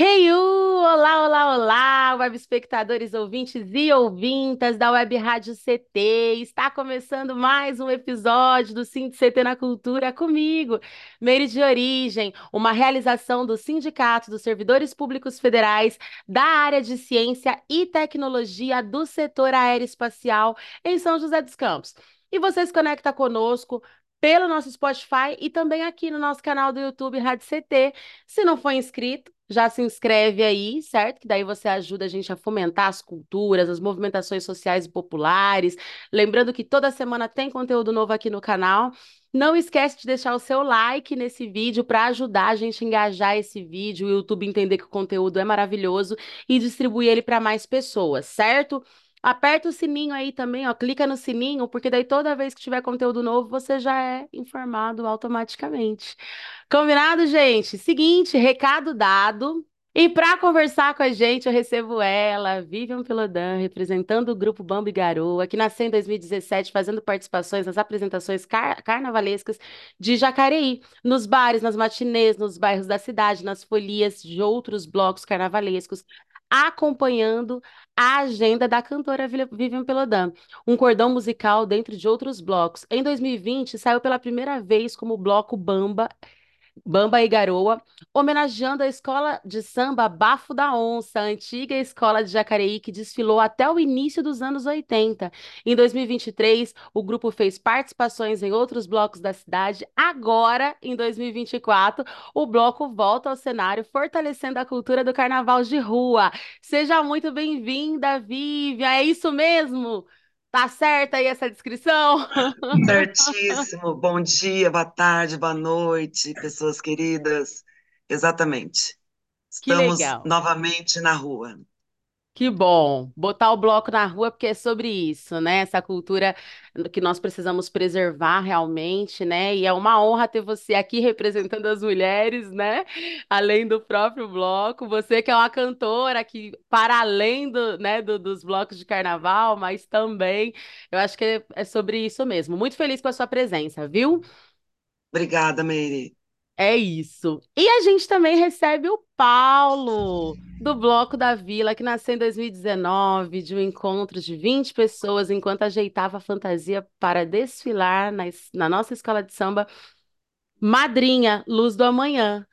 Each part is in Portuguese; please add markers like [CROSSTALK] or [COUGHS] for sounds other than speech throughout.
Hey, olá, olá, olá, web espectadores, ouvintes e ouvintas da Web Rádio CT. Está começando mais um episódio do Sind CT na Cultura comigo, Meire de Origem, uma realização do Sindicato dos Servidores Públicos Federais da área de Ciência e Tecnologia do setor aeroespacial em São José dos Campos. E você se conecta conosco pelo nosso Spotify e também aqui no nosso canal do YouTube Rádio CT. Se não for inscrito, já se inscreve aí, certo? Que daí você ajuda a gente a fomentar as culturas, as movimentações sociais e populares. Lembrando que toda semana tem conteúdo novo aqui no canal. Não esquece de deixar o seu like nesse vídeo para ajudar a gente a engajar esse vídeo, o YouTube entender que o conteúdo é maravilhoso e distribuir ele para mais pessoas, certo? Aperta o sininho aí também, ó, clica no sininho, porque daí toda vez que tiver conteúdo novo, você já é informado automaticamente. Combinado, gente? Seguinte, recado dado. E para conversar com a gente, eu recebo ela, Vivian Pelodan, representando o grupo Bambi Garoa, que nasceu em 2017, fazendo participações nas apresentações car carnavalescas de Jacareí, nos bares, nas matinês, nos bairros da cidade, nas folias de outros blocos carnavalescos, acompanhando a agenda da cantora Vivian Pelodan, um cordão musical dentro de outros blocos. Em 2020, saiu pela primeira vez como bloco Bamba Bamba e Garoa, homenageando a escola de samba Bafo da Onça, antiga escola de Jacareí que desfilou até o início dos anos 80. Em 2023, o grupo fez participações em outros blocos da cidade. Agora, em 2024, o bloco volta ao cenário, fortalecendo a cultura do carnaval de rua. Seja muito bem-vinda, Vivian. É isso mesmo? Tá certa aí essa descrição? [LAUGHS] Certíssimo. Bom dia, boa tarde, boa noite, pessoas queridas. Exatamente. Estamos novamente na rua. Que bom, botar o bloco na rua porque é sobre isso, né? Essa cultura que nós precisamos preservar realmente, né? E é uma honra ter você aqui [LAUGHS] representando as mulheres, né? Além do próprio bloco, você que é uma cantora que para além do, né, do, dos blocos de carnaval, mas também, eu acho que é, é sobre isso mesmo. Muito feliz com a sua presença, viu? Obrigada, Meire. É isso. E a gente também recebe o Paulo, do Bloco da Vila, que nasceu em 2019, de um encontro de 20 pessoas, enquanto ajeitava a fantasia para desfilar na, na nossa escola de samba Madrinha, Luz do Amanhã.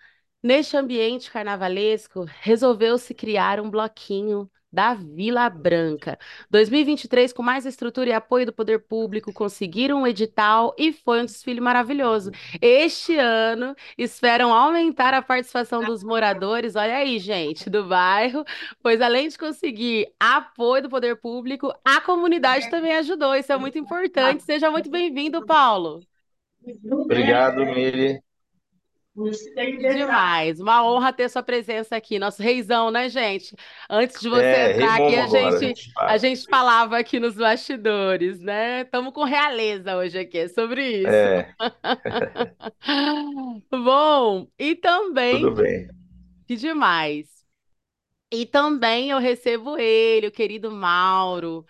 Neste ambiente carnavalesco, resolveu-se criar um bloquinho da Vila Branca. 2023, com mais estrutura e apoio do poder público, conseguiram um edital e foi um desfile maravilhoso. Este ano, esperam aumentar a participação dos moradores, olha aí, gente, do bairro, pois além de conseguir apoio do poder público, a comunidade também ajudou. Isso é muito importante. Seja muito bem-vindo, Paulo. Obrigado, Miri. Demais, uma honra ter sua presença aqui, nosso reizão, né, gente? Antes de você é, entrar aqui, a gente, a gente, a gente falava aqui nos bastidores, né? Estamos com realeza hoje aqui, é sobre isso. É. [LAUGHS] Bom, e também. Tudo bem. Que demais. E também eu recebo ele, o querido Mauro.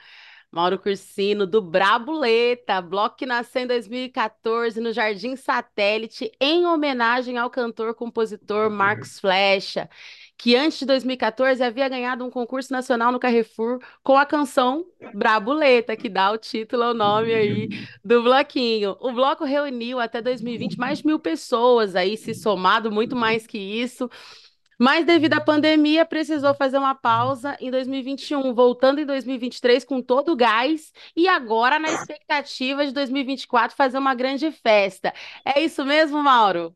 Mauro Cursino, do Brabuleta, bloco que nasceu em 2014 no Jardim Satélite, em homenagem ao cantor-compositor Marcos Flecha, que antes de 2014 havia ganhado um concurso nacional no Carrefour com a canção Brabuleta, que dá o título ao nome aí do bloquinho. O bloco reuniu até 2020 mais de mil pessoas aí, se somado muito mais que isso. Mas devido à pandemia, precisou fazer uma pausa em 2021, voltando em 2023 com todo o gás e agora na expectativa de 2024 fazer uma grande festa. É isso mesmo, Mauro?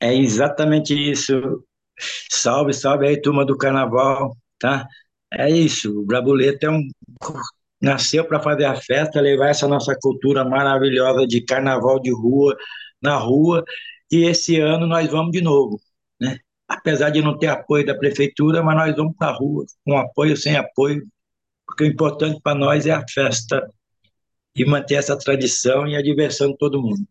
É exatamente isso. Salve, salve aí, turma do carnaval, tá? É isso, o Brabuleta é um nasceu para fazer a festa, levar essa nossa cultura maravilhosa de carnaval de rua na rua, e esse ano nós vamos de novo? Apesar de não ter apoio da prefeitura, mas nós vamos para a rua, com apoio, sem apoio, porque o importante para nós é a festa e manter essa tradição e a diversão de todo mundo.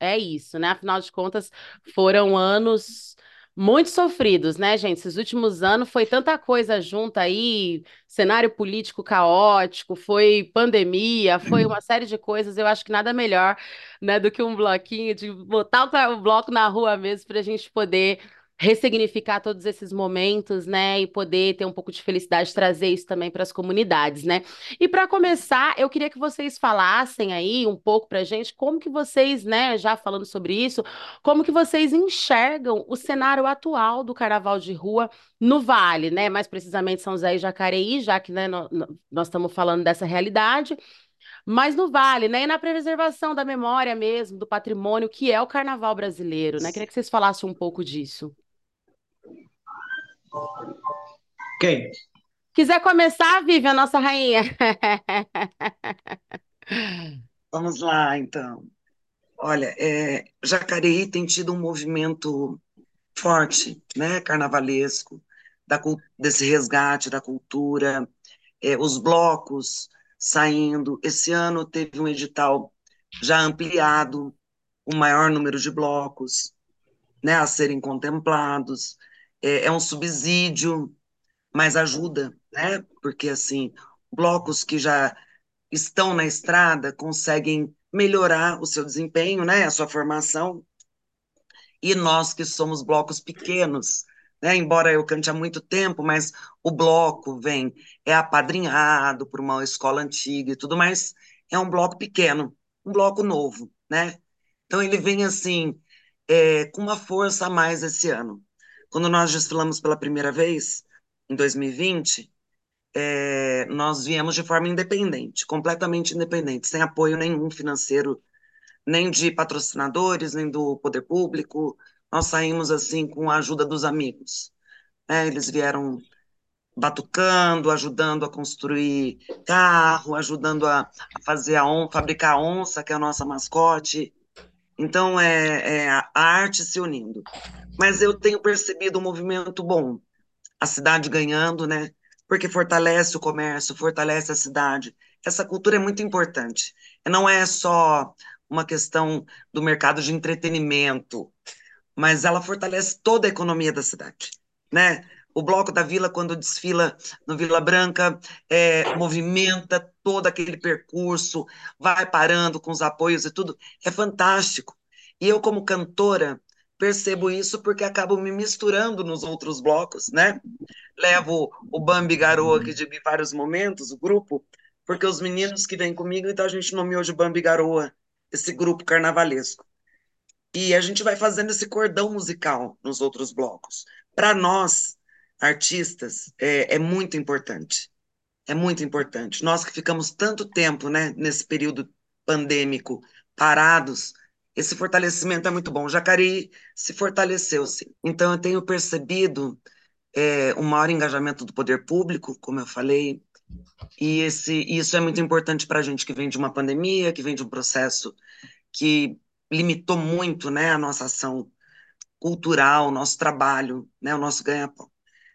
É isso, né? Afinal de contas, foram anos muito sofridos, né, gente? Esses últimos anos foi tanta coisa junta aí, cenário político caótico, foi pandemia, foi uma série de coisas. Eu acho que nada melhor, né, do que um bloquinho de botar o bloco na rua mesmo para a gente poder ressignificar todos esses momentos, né, e poder ter um pouco de felicidade, trazer isso também para as comunidades, né? E para começar, eu queria que vocês falassem aí um pouco para gente como que vocês, né, já falando sobre isso, como que vocês enxergam o cenário atual do Carnaval de Rua no Vale, né? Mais precisamente São José e Jacareí, já que né, nós estamos falando dessa realidade mas no Vale, né? E na preservação da memória mesmo, do patrimônio, que é o carnaval brasileiro, né? Queria que vocês falassem um pouco disso. Quem? Quiser começar, Vivi, a nossa rainha. [LAUGHS] Vamos lá, então. Olha, é, Jacareí tem tido um movimento forte, né, carnavalesco, da, desse resgate da cultura, é, os blocos saindo. Esse ano teve um edital já ampliado, o um maior número de blocos né, a serem contemplados é, é um subsídio, mas ajuda, né? Porque assim, blocos que já estão na estrada conseguem melhorar o seu desempenho, né, a sua formação. E nós que somos blocos pequenos, né, embora eu cante há muito tempo, mas o bloco vem é apadrinhado por uma escola antiga e tudo mais, é um bloco pequeno, um bloco novo, né? Então ele vem assim é, com uma força a mais esse ano. Quando nós desfilamos pela primeira vez, em 2020, é, nós viemos de forma independente, completamente independente, sem apoio nenhum financeiro, nem de patrocinadores, nem do poder público. Nós saímos assim com a ajuda dos amigos. É, eles vieram batucando, ajudando a construir carro, ajudando a, a fazer a on, fabricar a onça, que é a nossa mascote. Então é, é a arte se unindo mas eu tenho percebido um movimento bom. A cidade ganhando, né? Porque fortalece o comércio, fortalece a cidade. Essa cultura é muito importante. Não é só uma questão do mercado de entretenimento, mas ela fortalece toda a economia da cidade, né? O Bloco da Vila, quando desfila no Vila Branca, é, movimenta todo aquele percurso, vai parando com os apoios e tudo. É fantástico. E eu, como cantora, percebo isso porque acabo me misturando nos outros blocos, né? Levo o Bambi Garoa aqui de vários momentos, o grupo, porque os meninos que vêm comigo, então a gente nomeou de Bambi Garoa esse grupo carnavalesco. E a gente vai fazendo esse cordão musical nos outros blocos. Para nós, artistas, é, é muito importante. É muito importante. Nós que ficamos tanto tempo, né, nesse período pandêmico, parados, esse fortalecimento é muito bom. O Jacareí se fortaleceu, sim. Então, eu tenho percebido é, um maior engajamento do poder público, como eu falei, e esse, isso é muito importante para a gente que vem de uma pandemia, que vem de um processo que limitou muito né, a nossa ação cultural, o nosso trabalho, né, o nosso ganha-pão.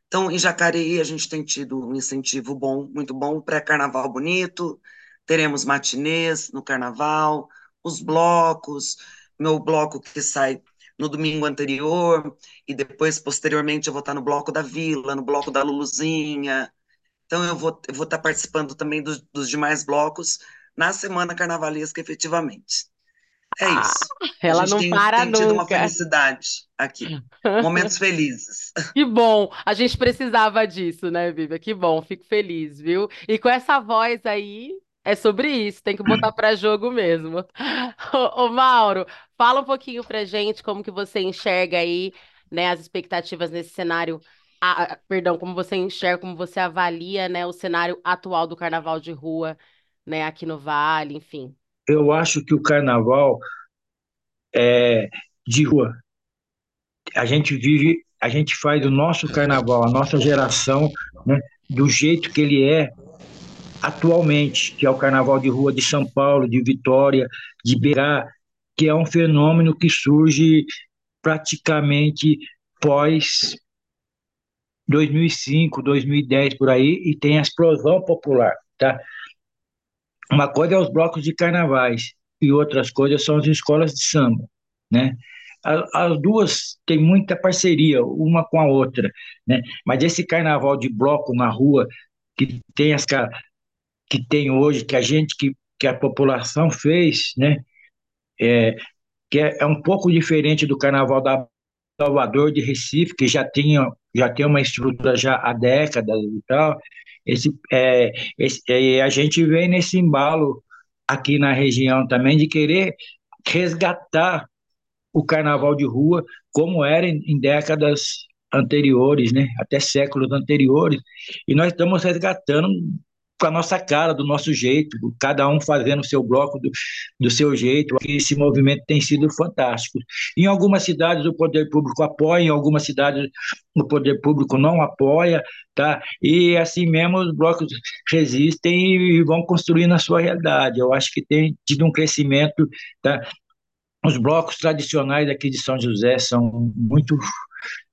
Então, em Jacareí, a gente tem tido um incentivo bom, muito bom, pré-carnaval bonito, teremos matinês no carnaval, os blocos, meu bloco que sai no domingo anterior, e depois, posteriormente, eu vou estar no bloco da Vila, no bloco da Luluzinha. Então, eu vou, eu vou estar participando também dos, dos demais blocos na semana carnavalesca, efetivamente. É ah, isso. Ela não tem, para tem tido nunca. uma felicidade aqui. Momentos [LAUGHS] felizes. Que bom. A gente precisava disso, né, Vivian? Que bom. Fico feliz, viu? E com essa voz aí, é sobre isso, tem que botar para jogo mesmo. [LAUGHS] Ô, ô, Mauro, fala um pouquinho pra gente como que você enxerga aí, né, as expectativas nesse cenário, a, a, perdão, como você enxerga, como você avalia, né, o cenário atual do carnaval de rua, né, aqui no Vale, enfim. Eu acho que o carnaval é de rua. A gente vive, a gente faz o nosso carnaval, a nossa geração, né, do jeito que ele é, atualmente, que é o Carnaval de Rua de São Paulo, de Vitória, de Beirá, que é um fenômeno que surge praticamente pós 2005, 2010 por aí, e tem a explosão popular. tá? Uma coisa é os blocos de carnavais e outras coisas são as escolas de samba, né? As duas têm muita parceria, uma com a outra, né? Mas esse carnaval de bloco na rua que tem as que tem hoje, que a gente, que, que a população fez, né? É, que é, é um pouco diferente do carnaval da Salvador de Recife, que já tinha já tem uma estrutura já há décadas e tal. Esse, é, esse, é, a gente vem nesse embalo aqui na região também de querer resgatar o carnaval de rua como era em, em décadas anteriores, né? Até séculos anteriores. E nós estamos resgatando com a nossa cara, do nosso jeito, cada um fazendo o seu bloco do, do seu jeito. Esse movimento tem sido fantástico. Em algumas cidades o poder público apoia, em algumas cidades o poder público não apoia, tá? E assim mesmo os blocos resistem e vão construindo a sua realidade. Eu acho que tem tido um crescimento, tá? Os blocos tradicionais aqui de São José são muito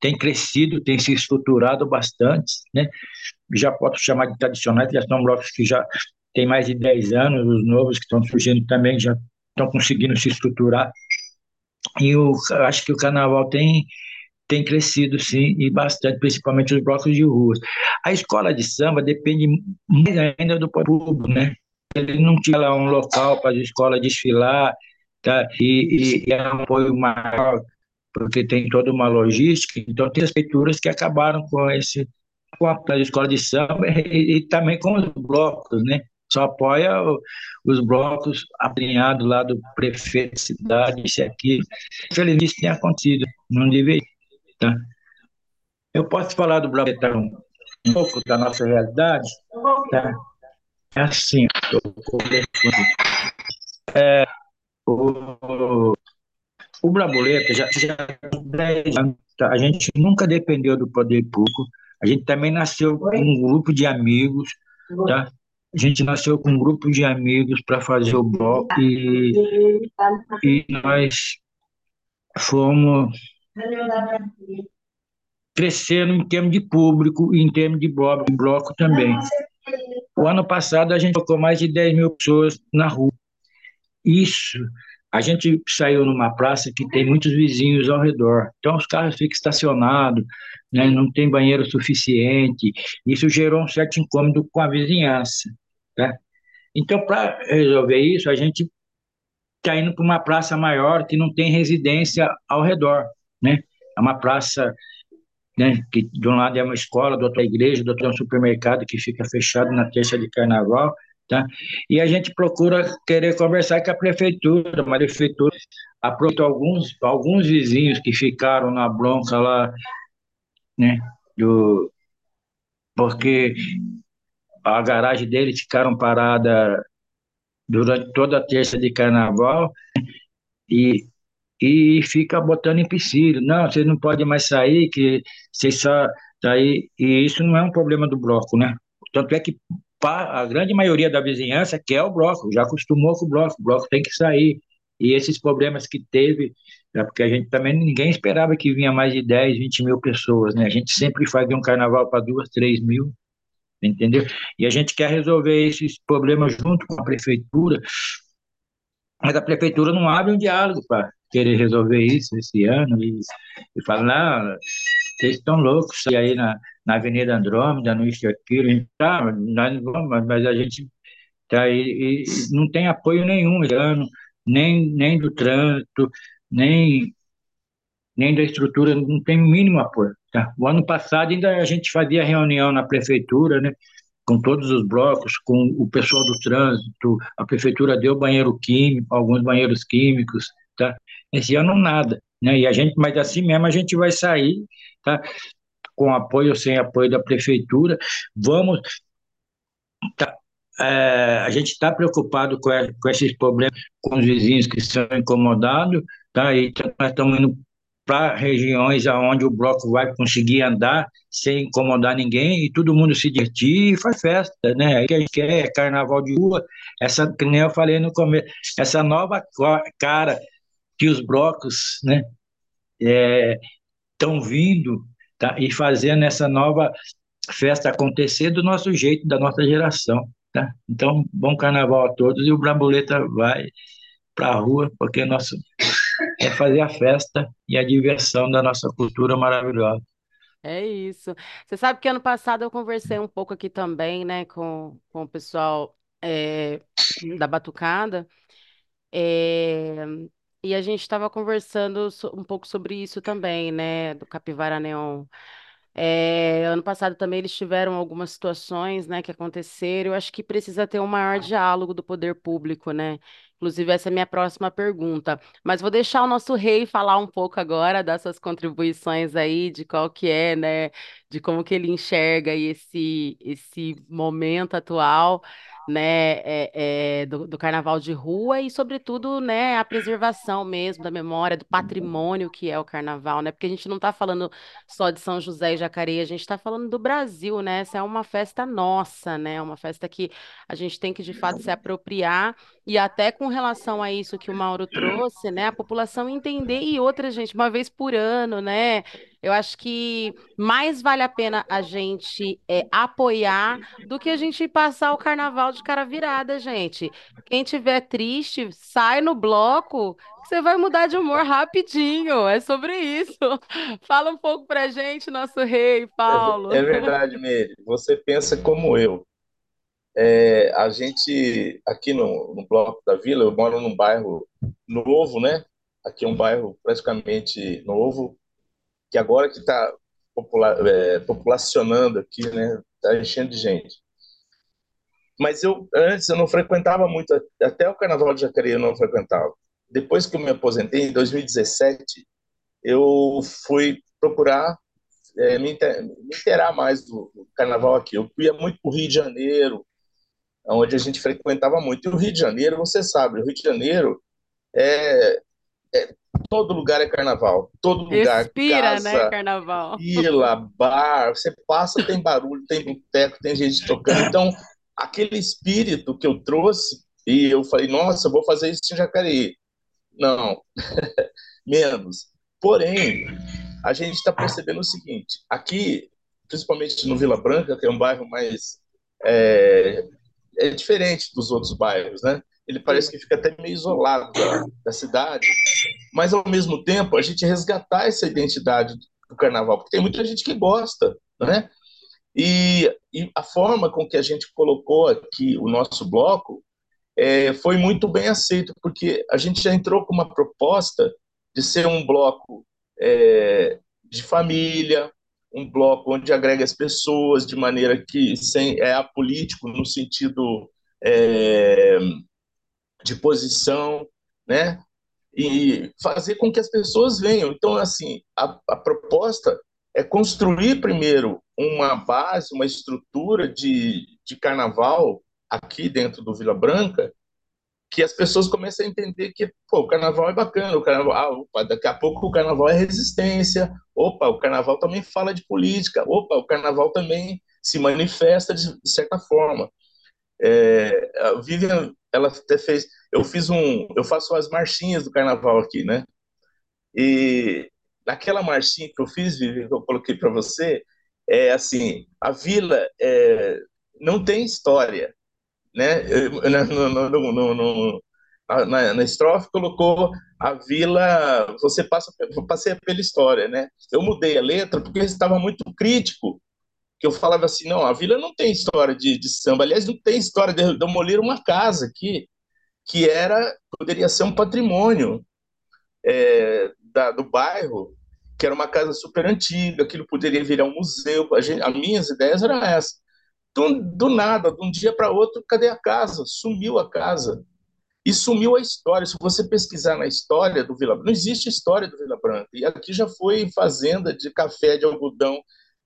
têm crescido, têm se estruturado bastante, né? Já posso chamar de tradicionais, já são blocos que já têm mais de 10 anos, os novos que estão surgindo também já estão conseguindo se estruturar. E eu acho que o carnaval tem, tem crescido, sim, e bastante, principalmente os blocos de ruas. A escola de samba depende mais ainda do público, né? Ele não tinha lá um local para a escola desfilar, tá? e, e, e é apoio maior, porque tem toda uma logística, então tem as prefeituras que acabaram com esse com a escola de samba e, e, também com os blocos, né? Só apoia os blocos alinhados lá do prefeito de cidade, isso aqui. Infelizmente isso tem acontecido, não deveria. Tá? Eu posso falar do bloco um pouco da nossa realidade? Tá? É assim, é, o, o Brabuleta já, já tá? a gente nunca dependeu do poder público, a gente também nasceu com um grupo de amigos, tá? A gente nasceu com um grupo de amigos para fazer o bloco e, e nós fomos crescendo em termos de público e em termos de bloco, bloco também. O ano passado a gente colocou mais de 10 mil pessoas na rua. Isso a gente saiu numa praça que tem muitos vizinhos ao redor, então os carros ficam estacionados, né, não tem banheiro suficiente, isso gerou um certo incômodo com a vizinhança. Né? Então, para resolver isso, a gente está indo para uma praça maior que não tem residência ao redor. Né? É uma praça né, que de um lado é uma escola, do outro é a igreja, do outro é um supermercado que fica fechado na terça de carnaval, Tá? E a gente procura querer conversar com a prefeitura, mas a prefeitura aproveitou alguns, alguns vizinhos que ficaram na bronca lá, né, do, porque a garagem deles ficaram parada durante toda a terça de carnaval e, e fica botando empecilho. Não, vocês não podem mais sair, que vocês só sair. E isso não é um problema do bloco, né? Tanto é que a grande maioria da vizinhança quer o bloco, já acostumou com o bloco, o bloco tem que sair. E esses problemas que teve, é porque a gente também, ninguém esperava que vinha mais de 10, 20 mil pessoas, né? A gente sempre fazia um carnaval para duas, três mil, entendeu? E a gente quer resolver esses problemas junto com a prefeitura, mas a prefeitura não abre um diálogo para querer resolver isso esse ano e, e fala, não, vocês estão loucos, e aí na, na Avenida Andrômeda, no isso e aquilo, tá, nós vamos, mas a gente tá aí, não tem apoio nenhum ano, nem, nem do trânsito, nem, nem da estrutura, não tem mínimo apoio. Tá? O ano passado ainda a gente fazia reunião na prefeitura, né, com todos os blocos, com o pessoal do trânsito, a prefeitura deu banheiro químico, alguns banheiros químicos, tá? Esse ano nada, né? E a gente, mas assim mesmo a gente vai sair, tá? Com apoio ou sem apoio da prefeitura, vamos tá, é, a gente está preocupado com, com, esses problemas com os vizinhos que são incomodados, tá? E nós estamos indo para regiões aonde o bloco vai conseguir andar sem incomodar ninguém e todo mundo se divertir e faz festa, né? Aí que a gente quer é carnaval de rua, essa que nem eu falei no começo, essa nova cara que os blocos, né, estão é, vindo tá, e fazendo essa nova festa acontecer do nosso jeito, da nossa geração. tá? Então, bom carnaval a todos e o Brabuleta vai para a rua, porque nosso é fazer a festa e a diversão da nossa cultura maravilhosa. É isso. Você sabe que ano passado eu conversei um pouco aqui também, né, com, com o pessoal é, da Batucada, é, e a gente estava conversando um pouco sobre isso também, né, do Capivara Neon. É, ano passado também eles tiveram algumas situações, né, que aconteceram. Eu acho que precisa ter um maior diálogo do poder público, né? Inclusive, essa é a minha próxima pergunta. Mas vou deixar o nosso rei falar um pouco agora das suas contribuições aí, de qual que é, né, de como que ele enxerga esse, esse momento atual, né, é, é, do, do carnaval de rua e, sobretudo, né, a preservação mesmo da memória, do patrimônio que é o carnaval, né? Porque a gente não está falando só de São José e Jacareí, a gente está falando do Brasil, né? Essa é uma festa nossa, né? Uma festa que a gente tem que, de fato, se apropriar e até com relação a isso que o Mauro trouxe, né? A população entender e outra, gente, uma vez por ano, né? Eu acho que mais vale a pena a gente é, apoiar do que a gente passar o carnaval de cara virada, gente. Quem tiver triste, sai no bloco, que você vai mudar de humor rapidinho. É sobre isso. [LAUGHS] Fala um pouco pra gente, nosso rei, Paulo. É, é verdade, Meire. Você pensa como eu. É, a gente, aqui no, no Bloco da Vila, eu moro num bairro novo, né? Aqui é um bairro praticamente novo, que agora que está popula é, populacionando aqui, né? Está enchendo de gente. Mas eu antes eu não frequentava muito, até o Carnaval de Jacareí eu não frequentava. Depois que eu me aposentei, em 2017, eu fui procurar é, me, inter, me interar mais do, do, Carnaval aqui. Eu ia muito para o Rio de Janeiro, onde a gente frequentava muito. E o Rio de Janeiro, você sabe, o Rio de Janeiro é, é todo lugar é carnaval, todo lugar. Respira, casa, né, carnaval. Fila, bar, você passa, tem barulho, tem boteco, tem gente tocando. Então, aquele espírito que eu trouxe, e eu falei, nossa, eu vou fazer isso em Jacareí. Não, [LAUGHS] menos. Porém, a gente está percebendo o seguinte: aqui, principalmente no Vila Branca, que é um bairro mais é, é diferente dos outros bairros, né? Ele parece que fica até meio isolado da, da, cidade, mas ao mesmo tempo a gente resgatar essa identidade do carnaval, porque tem muita gente que gosta, né? E, e a forma com que a gente colocou aqui o nosso bloco é, foi muito bem aceito, porque a gente já entrou com uma proposta de ser um bloco é, de família, um bloco onde agrega as pessoas de maneira que sem é apolítico no sentido é, de posição, né? E fazer com que as pessoas venham. Então, assim, a, a proposta é construir primeiro uma base, uma estrutura de, de carnaval aqui dentro do Vila Branca, que as pessoas comecem a entender que pô, o carnaval é bacana, o carnaval, ah, opa, daqui a pouco o carnaval é resistência, opa, o carnaval também fala de política, opa, o carnaval também se manifesta de, de certa forma. É, a Vivian, ela até fez, eu fiz um, eu faço as marchinhas do carnaval aqui, né? E naquela marchinha que eu fiz, Vivian, que eu coloquei para você, é assim, a vila é, não tem história, né? No, no, no, na, na, estrofe colocou a vila, você passa, passei pela história, né? Eu mudei a letra porque estava muito crítico, que eu falava assim, não, a vila não tem história de, de samba, aliás, não tem história de demolir uma casa aqui, que era, poderia ser um patrimônio é, da, do bairro, que era uma casa super antiga, aquilo poderia virar um museu, a gente, as minhas ideias eram essas. Do, do nada, de um dia para outro, cadê a casa? Sumiu a casa. E sumiu a história. Se você pesquisar na história do Vila Branca, não existe história do Vila Branca. E aqui já foi fazenda de café, de algodão,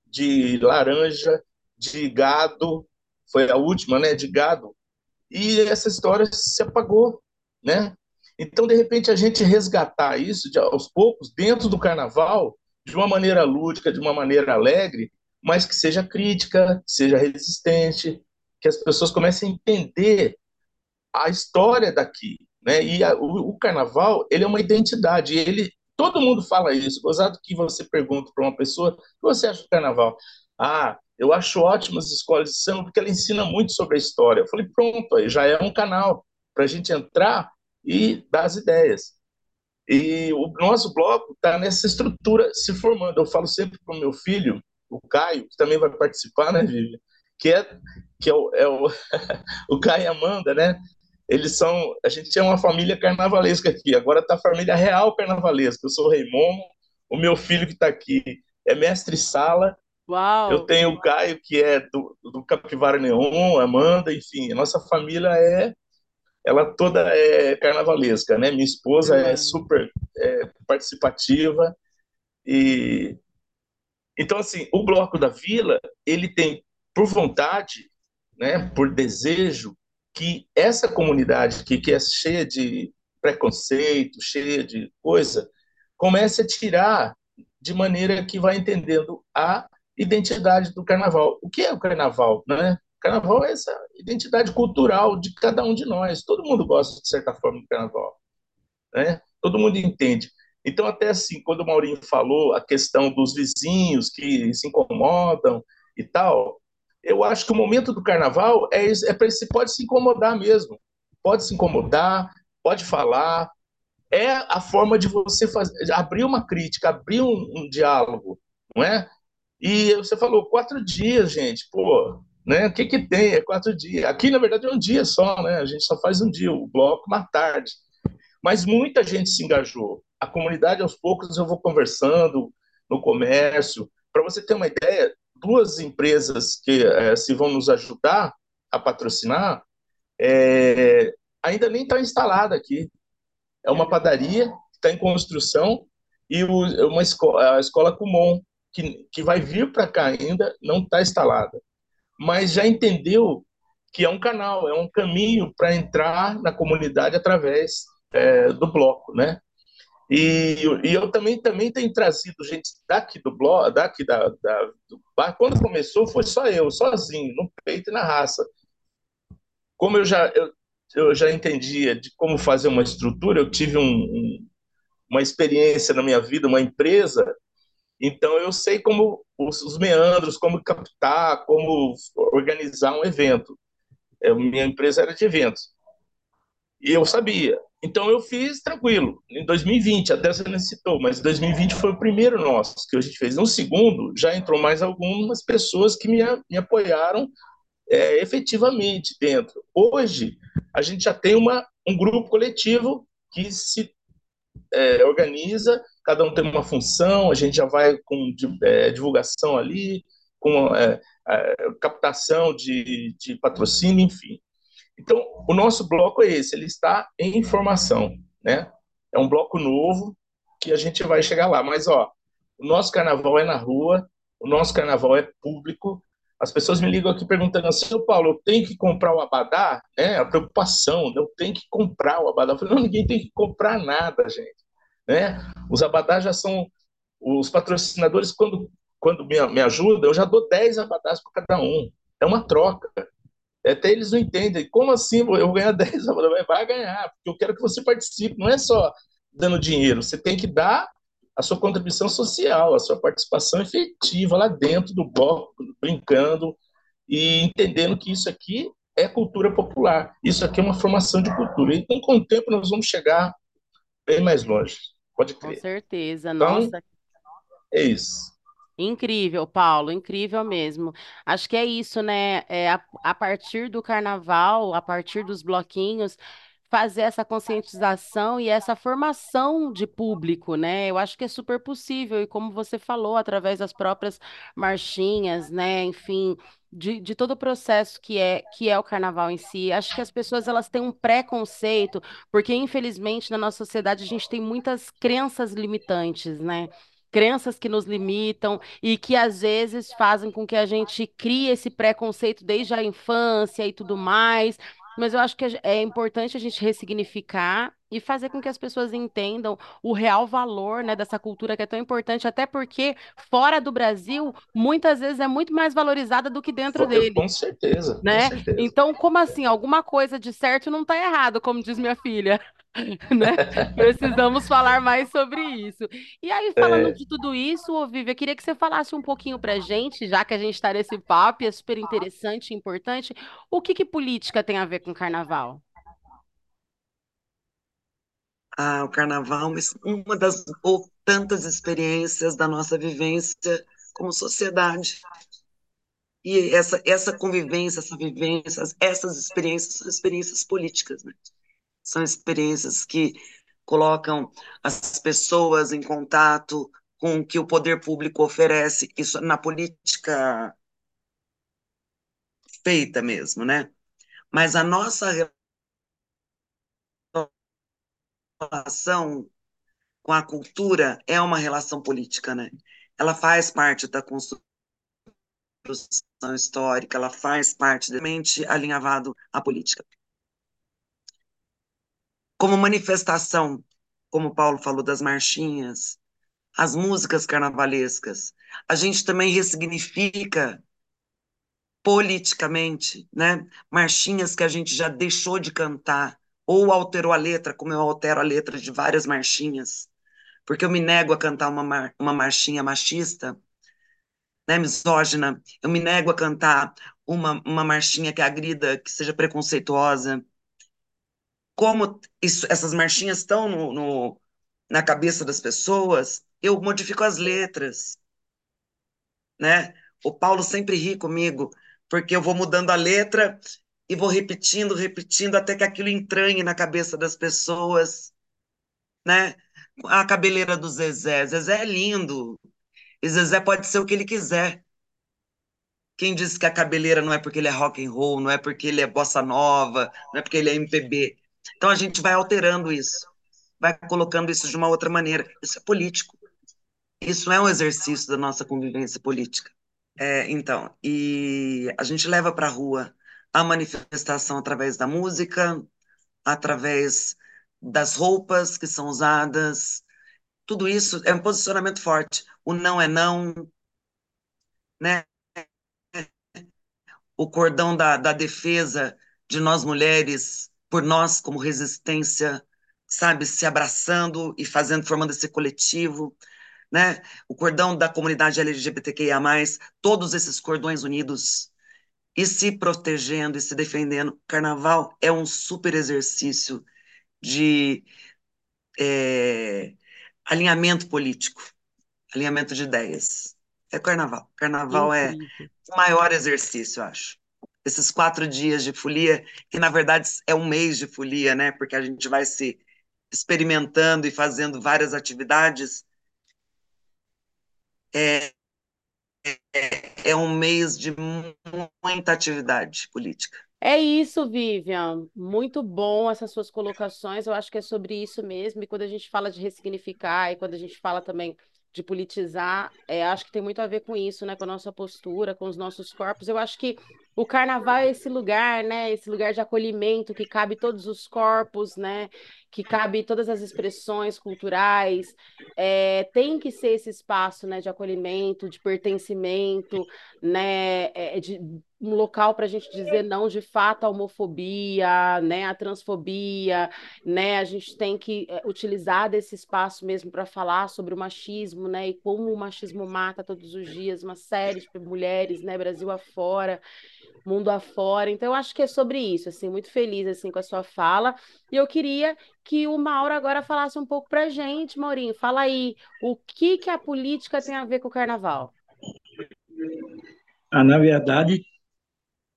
de laranja, de gado. Foi a última, né? De gado. E essa história se apagou, né? Então, de repente, a gente resgatar isso de, aos poucos dentro do carnaval, de uma maneira lúdica, de uma maneira alegre, mas que seja crítica, seja resistente, que as pessoas comecem a entender a história daqui, né? E a, o, o, carnaval, ele é uma identidade, ele todo mundo fala isso. Gozado que você pergunta para uma pessoa, o que você acha do carnaval? Ah, Eu acho ótimas as escolas de samba porque ela ensina muito sobre a história. Eu falei, pronto, aí já é um canal para a gente entrar e dar as ideias. E o nosso bloco está nessa estrutura se formando. Eu falo sempre para o meu filho, o Caio, que também vai participar, né, Vivian? Que é, que é, o, é o, [LAUGHS] o Caio e Amanda, né? Eles são. A gente é uma família carnavalesca aqui. Agora está a família real carnavalesca. Eu sou o Raimundo, o meu filho que está aqui é mestre Sala. Uau! Eu tenho o Caio, que é do, do Capivara Neon, Amanda, enfim. A nossa família é ela toda é carnavalesca, né? Minha esposa é super é, participativa e então assim o bloco da Vila ele tem por vontade, né? Por desejo que essa comunidade que, que é cheia de preconceito, cheia de coisa, comece a tirar de maneira que vai entendendo a identidade do carnaval. O que é o carnaval, né? Carnaval é essa identidade cultural de cada um de nós. Todo mundo gosta, de certa forma, do carnaval. Né? Todo mundo entende. Então, até assim, quando o Maurinho falou a questão dos vizinhos que se incomodam e tal, eu acho que o momento do carnaval é, é se pode se incomodar mesmo. Pode se incomodar, pode falar. É a forma de você fazer, abrir uma crítica, abrir um, um diálogo, não é? E você falou quatro dias, gente. Pô, né? O que, que tem? É quatro dias. Aqui, na verdade, é um dia só, né? A gente só faz um dia, o bloco, uma tarde. Mas muita gente se engajou. A comunidade, aos poucos, eu vou conversando no comércio. Para você ter uma ideia, duas empresas que é, se vão nos ajudar a patrocinar, é, ainda nem está instalada aqui. É uma padaria que está em construção e o, uma escola, a escola Kumon, que, que vai vir para cá ainda, não está instalada mas já entendeu que é um canal, é um caminho para entrar na comunidade através é, do bloco, né? E, e, eu também também tenho trazido gente daqui do bloco, daqui da, da do bar. Quando começou foi só eu, sozinho, no peito e na raça. Como eu já eu, eu já entendia de como fazer uma estrutura, eu tive um, um, uma experiência na minha vida, uma empresa então eu sei como os, os meandros, como captar, como organizar um evento. Eu, minha empresa era de eventos. E eu sabia. Então eu fiz tranquilo. Em 2020, até você não citou, mas 2020 foi o primeiro nosso que a gente fez. No segundo, já entrou mais algumas pessoas que me, me apoiaram é, efetivamente dentro. Hoje, a gente já tem uma, um grupo coletivo que se é, organiza, cada um tem uma função, a gente já vai com é, divulgação ali, com é, é, captação de, de patrocínio, enfim. Então, o nosso bloco é esse, ele está em informação, né? É um bloco novo que a gente vai chegar lá. Mas, ó, o nosso carnaval é na rua, o nosso carnaval é público. As pessoas me ligam aqui perguntando assim, Paulo, eu tenho que comprar o abadá? É, a preocupação, eu tenho que comprar o abadá. Eu falei, não, ninguém tem que comprar nada, gente. Né? Os abadás já são os patrocinadores quando quando me, me ajudam, eu já dou 10 abadás para cada um. É uma troca. Até eles não entendem. Como assim eu vou ganhar [LAUGHS] 10 abadás? Vai ganhar, porque eu quero que você participe. Não é só dando dinheiro, você tem que dar a sua contribuição social, a sua participação efetiva lá dentro do bloco, brincando e entendendo que isso aqui é cultura popular. Isso aqui é uma formação de cultura. Então, com o tempo, nós vamos chegar bem mais longe. Pode Com crer. certeza, Então, nossa, é isso. Incrível, Paulo, incrível mesmo. Acho que é isso, né? É, a, a partir do carnaval, a partir dos bloquinhos, fazer essa conscientização e essa formação de público, né? Eu acho que é super possível, e como você falou, através das próprias marchinhas, né? Enfim, de, de todo o processo que é, que é o carnaval em si. Acho que as pessoas elas têm um preconceito, porque infelizmente na nossa sociedade a gente tem muitas crenças limitantes, né? Crenças que nos limitam e que às vezes fazem com que a gente crie esse preconceito desde a infância e tudo mais. Mas eu acho que é importante a gente ressignificar e fazer com que as pessoas entendam o real valor, né, dessa cultura que é tão importante, até porque fora do Brasil, muitas vezes é muito mais valorizada do que dentro dele. Com certeza, né? com certeza. Então, como assim? Alguma coisa de certo não está errado, como diz minha filha. [LAUGHS] né? Precisamos falar mais sobre isso. E aí, falando É. de tudo isso, ô Vivi, eu queria que você falasse um pouquinho pra gente, já que a gente está nesse papo, é super interessante e importante, o que que política tem a ver com carnaval? Ah, o carnaval, mas uma das ou tantas experiências da nossa vivência como sociedade. E essa, essa convivência, essa vivência, essas experiências são experiências políticas, né? São experiências que colocam as pessoas em contato com o que o poder público oferece, isso na política feita mesmo, né? Mas a nossa relação com a cultura é uma relação política, né? Ela faz parte da construção histórica, ela faz parte mente alinhavado à política. Como manifestação, como Paulo falou das marchinhas, as músicas carnavalescas, a gente também ressignifica politicamente, né? Marchinhas que a gente já deixou de cantar ou alterou a letra, como eu altero a letra de várias marchinhas, porque eu me nego a cantar uma, mar, uma marchinha machista, né, misógina, eu me nego a cantar uma, uma marchinha que agrida, que seja preconceituosa. Como isso, essas marchinhas estão no, no, na cabeça das pessoas, eu modifico as letras, né? O Paulo sempre ri comigo, porque eu vou mudando a letra e vou repetindo, repetindo, até que aquilo entranhe na cabeça das pessoas, né? A cabeleira do Zezé. Zezé é lindo. E Zezé pode ser o que ele quiser. Quem disse que a cabeleira não é porque ele é rock and roll, não é porque ele é bossa nova, não é porque ele é MPB. Então a gente vai alterando isso, vai colocando isso de uma outra maneira. Isso é político. Isso é um exercício da nossa convivência política. É, então, e a gente leva para a rua a manifestação através da música, através das roupas que são usadas. Tudo isso é um posicionamento forte. O não é não, né? O cordão da, da defesa de nós mulheres, por nós como resistência, sabe, se abraçando e fazendo, formando esse coletivo, né? O cordão da comunidade LGBTQIA+, todos esses cordões unidos e se protegendo e se defendendo. Carnaval é um super exercício de é, alinhamento político, alinhamento de ideias. É carnaval. Carnaval é o maior exercício, eu acho. Esses quatro dias de folia, que na verdade é um mês de folia, né? Porque a gente vai se experimentando e fazendo várias atividades. É, é, é um mês de muita atividade política. É isso, Vivian. Muito bom essas suas colocações. Eu acho que é sobre isso mesmo. E quando a gente fala de ressignificar e quando a gente fala também de politizar, é, acho que tem muito a ver com isso, né? Com a nossa postura, com os nossos corpos. Eu acho que o carnaval é esse lugar, né? Esse lugar de acolhimento que cabe todos os corpos, né? Que cabe todas as expressões culturais. É, tem que ser esse espaço, né? De acolhimento, de pertencimento, né? É, de um local para a gente dizer não de fato à homofobia, né? À transfobia, né? A gente tem que utilizar desse espaço mesmo para falar sobre o machismo, né? E como o machismo mata todos os dias uma série de mulheres, né? Brasil afora mundo afora. Então, eu acho que é sobre isso, assim, muito feliz, assim, com a sua fala. E eu queria que o Mauro agora falasse um pouco pra gente, Maurinho. Fala aí, o que que a política tem a ver com o carnaval? Ah, na verdade,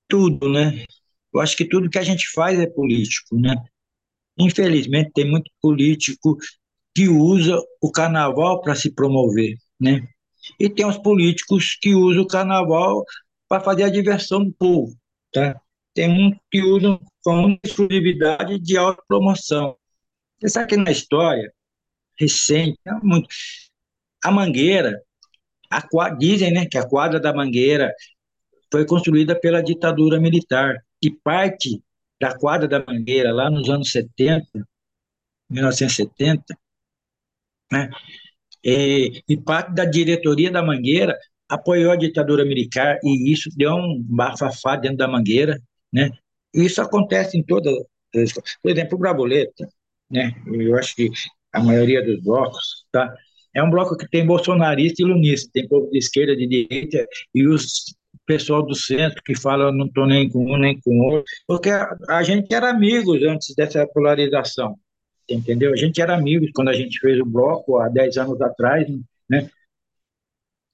tudo, né? Eu acho que tudo que a gente faz é político, né? Infelizmente, tem muito político que usa o carnaval para se promover, né? E tem os políticos que usam o carnaval para fazer a diversão do povo, tá? Tem muitos que usam com exclusividade de autopromoção. Você sabe que na história recente, muito, a Mangueira, a, dizem né, que a quadra da Mangueira foi construída pela ditadura militar e parte da quadra da Mangueira, lá nos anos 70, 1970, né? E, e parte da diretoria da Mangueira apoiou a ditadura militar e isso deu um bafafá dentro da Mangueira, né? Isso acontece em todas por exemplo, o Braboleta, né? Eu acho que a maioria dos blocos, tá? É um bloco que tem bolsonarista e lunista, tem povo de esquerda, de direita, e os pessoal do centro que fala não estou nem com um nem com outro, porque a, a, gente era amigos antes dessa polarização, entendeu? A gente era amigos quando a gente fez o bloco há 10 anos atrás, né?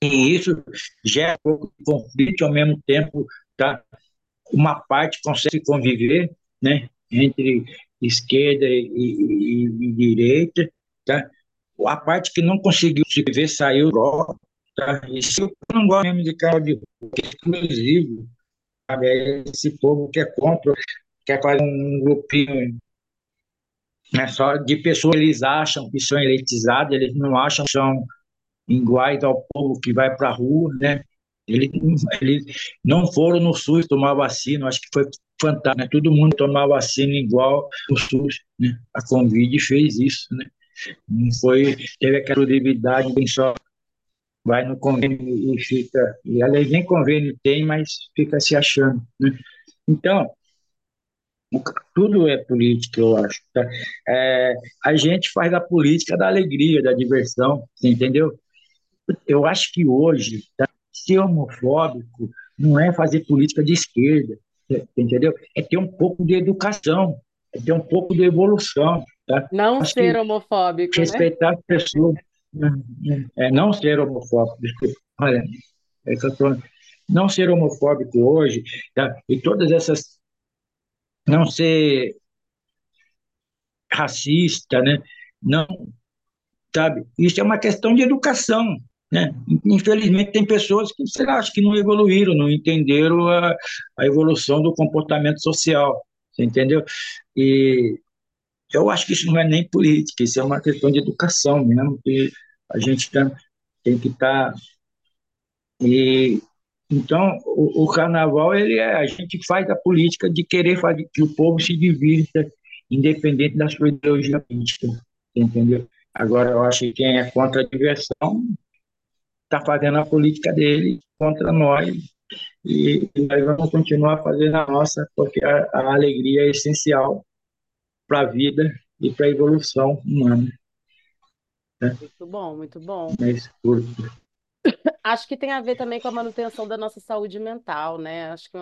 E isso gera um conflito ao mesmo tempo, tá? Uma parte consegue conviver, né? Entre esquerda e, e, e direita, tá? A parte que não conseguiu se ver saiu do tá? E se eu não gosto mesmo de carro de que é exclusivo, sabe? É esse povo que é contra, quer fazer um grupinho né, só de pessoas que eles acham que são elitizadas, eles não acham que são iguais ao povo que vai para a rua, né? Eles, eles não foram no SUS tomar vacina, acho que foi fantástico, né? Todo mundo tomar vacina igual o SUS, né? A Convide fez isso, né? Não foi, teve aquela credibilidade, bem só vai no convênio e fica, e aliás nem convênio tem, mas fica se achando, né? Então, tudo é política, eu acho. Tá? É, a gente faz a política da alegria, da diversão, entendeu? Eu acho que hoje, tá? ser homofóbico não é fazer política de esquerda, entendeu? É ter um pouco de educação, é ter um pouco de evolução. Tá? Não Acho ser homofóbico, né? Respeitar né? as pessoas. É, não ser homofóbico, desculpa. Olha, é tô, não ser homofóbico hoje, tá? e todas essas. Não ser racista, né? Não, sabe? Isso é uma questão de educação. Né? Infelizmente, tem pessoas que, sei lá, acho que não evoluíram, não entenderam a, a evolução do comportamento social, entendeu? E eu acho que isso não é nem política, isso é uma questão de educação mesmo, que a gente tá, tem que estar. Tá, e então, o, o, carnaval, ele é, a gente faz a política de querer fazer que o povo se divirta, independente da sua ideologia política, entendeu? Agora, eu acho que quem é contra a diversão está fazendo a política dele contra nós e, nós vamos continuar fazendo a nossa, porque a, a alegria é essencial para a vida e para a evolução humana. Né? Muito bom, muito bom. É [COUGHS] Acho que tem a ver também com a manutenção da nossa saúde mental, né? Acho que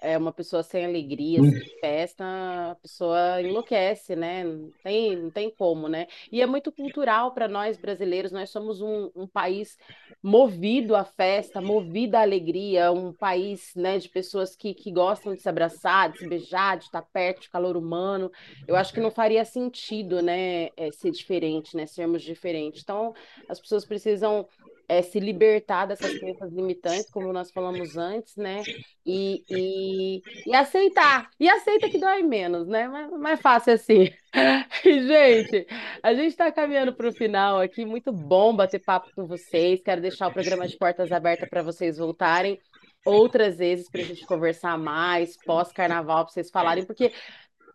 é uma pessoa sem alegria, hum. sem festa, a pessoa enlouquece, né? Não tem, não tem como, né? E é muito cultural para nós brasileiros, nós somos um, um, país movido à festa, movido à alegria, um país né, de pessoas que, que gostam de se abraçar, de se beijar, de estar perto de calor humano. Eu acho que não faria sentido, né, é, ser diferente, né? Sermos diferentes. Então, as pessoas precisam é, se libertar dessas crenças limitantes, como nós falamos antes, né? E, e, e aceitar. E aceita que dói menos, né? Mais, mais fácil assim. [LAUGHS] E, gente, a gente está caminhando para o final aqui. Muito bom bater papo com vocês. Quero deixar o programa de portas abertas para vocês voltarem outras vezes para a gente conversar mais, pós-carnaval, para vocês falarem, porque,